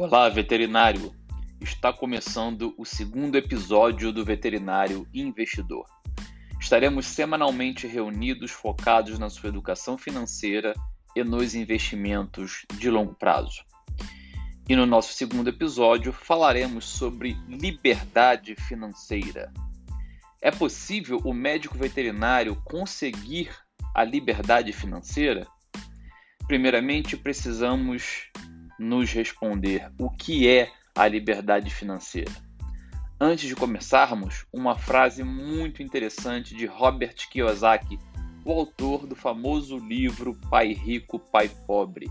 Olá, veterinário! Está começando o segundo episódio do Veterinário Investidor. Estaremos semanalmente reunidos focados na sua educação financeira e nos investimentos de longo prazo. E no nosso segundo episódio falaremos sobre liberdade financeira. É possível o médico veterinário conseguir a liberdade financeira? Primeiramente, precisamos nos responder o que é a liberdade financeira. Antes de começarmos, uma frase muito interessante de Robert Kiyosaki, o autor do famoso livro Pai Rico, Pai Pobre.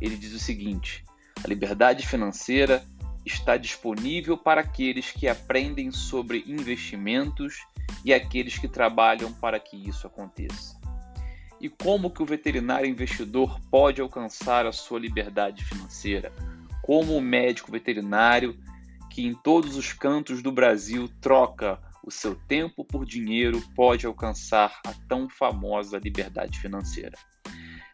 Ele diz o seguinte: a liberdade financeira está disponível para aqueles que aprendem sobre investimentos e aqueles que trabalham para que isso aconteça. E como que o veterinário investidor pode alcançar a sua liberdade financeira? Como o médico veterinário que em todos os cantos do Brasil troca o seu tempo por dinheiro pode alcançar a tão famosa liberdade financeira?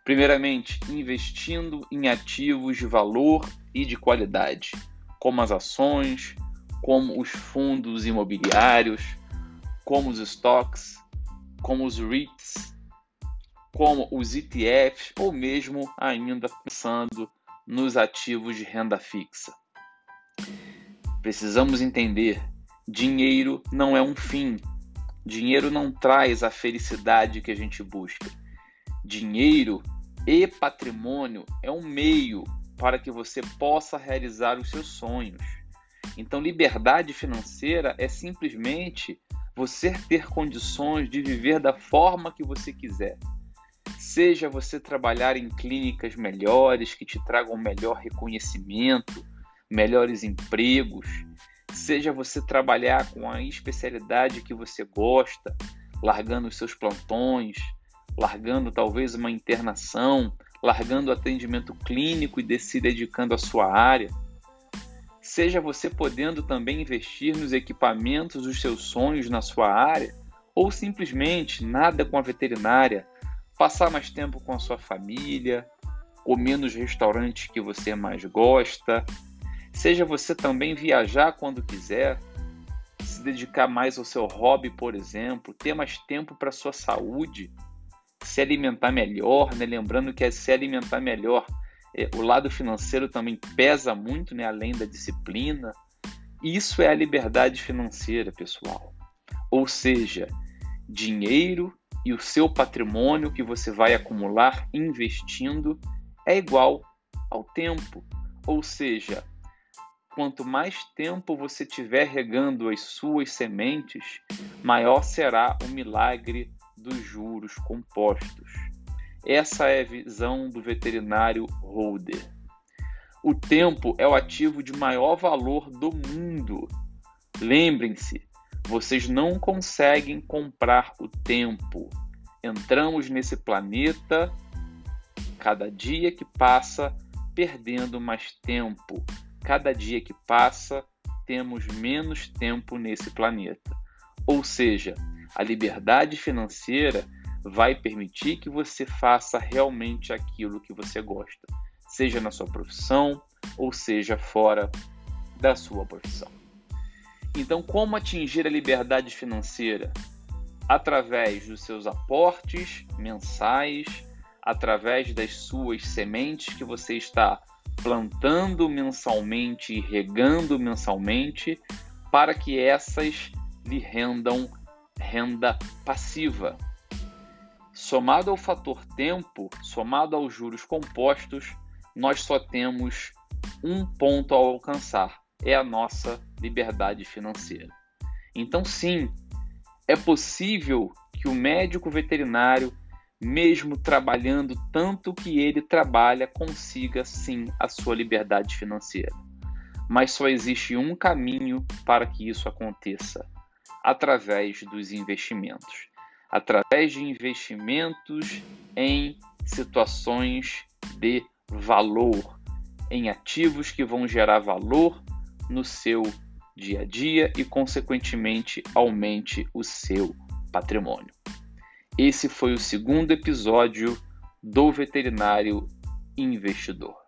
Primeiramente, investindo em ativos de valor e de qualidade, como as ações, como os fundos imobiliários, como os estoques, como os REITs, como os ETFs ou mesmo ainda pensando nos ativos de renda fixa. Precisamos entender: dinheiro não é um fim, dinheiro não traz a felicidade que a gente busca. Dinheiro e patrimônio é um meio para que você possa realizar os seus sonhos. Então, liberdade financeira é simplesmente você ter condições de viver da forma que você quiser. Seja você trabalhar em clínicas melhores que te tragam melhor reconhecimento, melhores empregos, seja você trabalhar com a especialidade que você gosta, largando os seus plantões, largando talvez uma internação, largando o atendimento clínico e se dedicando à sua área. Seja você podendo também investir nos equipamentos dos seus sonhos na sua área, ou simplesmente nada com a veterinária, passar mais tempo com a sua família, comer nos restaurantes que você mais gosta, seja você também viajar quando quiser, se dedicar mais ao seu hobby, por exemplo, ter mais tempo para sua saúde, se alimentar melhor, né? lembrando que é se alimentar melhor, é, o lado financeiro também pesa muito, né? além da disciplina. Isso é a liberdade financeira, pessoal. Ou seja, dinheiro e o seu patrimônio que você vai acumular investindo é igual ao tempo. Ou seja, quanto mais tempo você tiver regando as suas sementes, maior será o milagre dos juros compostos. Essa é a visão do veterinário Holder. O tempo é o ativo de maior valor do mundo. Lembrem-se, vocês não conseguem comprar o tempo. Entramos nesse planeta cada dia que passa perdendo mais tempo. Cada dia que passa temos menos tempo nesse planeta. Ou seja, a liberdade financeira vai permitir que você faça realmente aquilo que você gosta, seja na sua profissão ou seja fora da sua profissão. Então, como atingir a liberdade financeira? Através dos seus aportes mensais, através das suas sementes que você está plantando mensalmente e regando mensalmente, para que essas lhe rendam renda passiva. Somado ao fator tempo, somado aos juros compostos, nós só temos um ponto a alcançar: é a nossa liberdade financeira. Então, sim, é possível que o médico veterinário, mesmo trabalhando tanto que ele trabalha, consiga sim a sua liberdade financeira. Mas só existe um caminho para que isso aconteça: através dos investimentos. Através de investimentos em situações de valor, em ativos que vão gerar valor no seu dia a dia e, consequentemente, aumente o seu patrimônio. Esse foi o segundo episódio do Veterinário Investidor.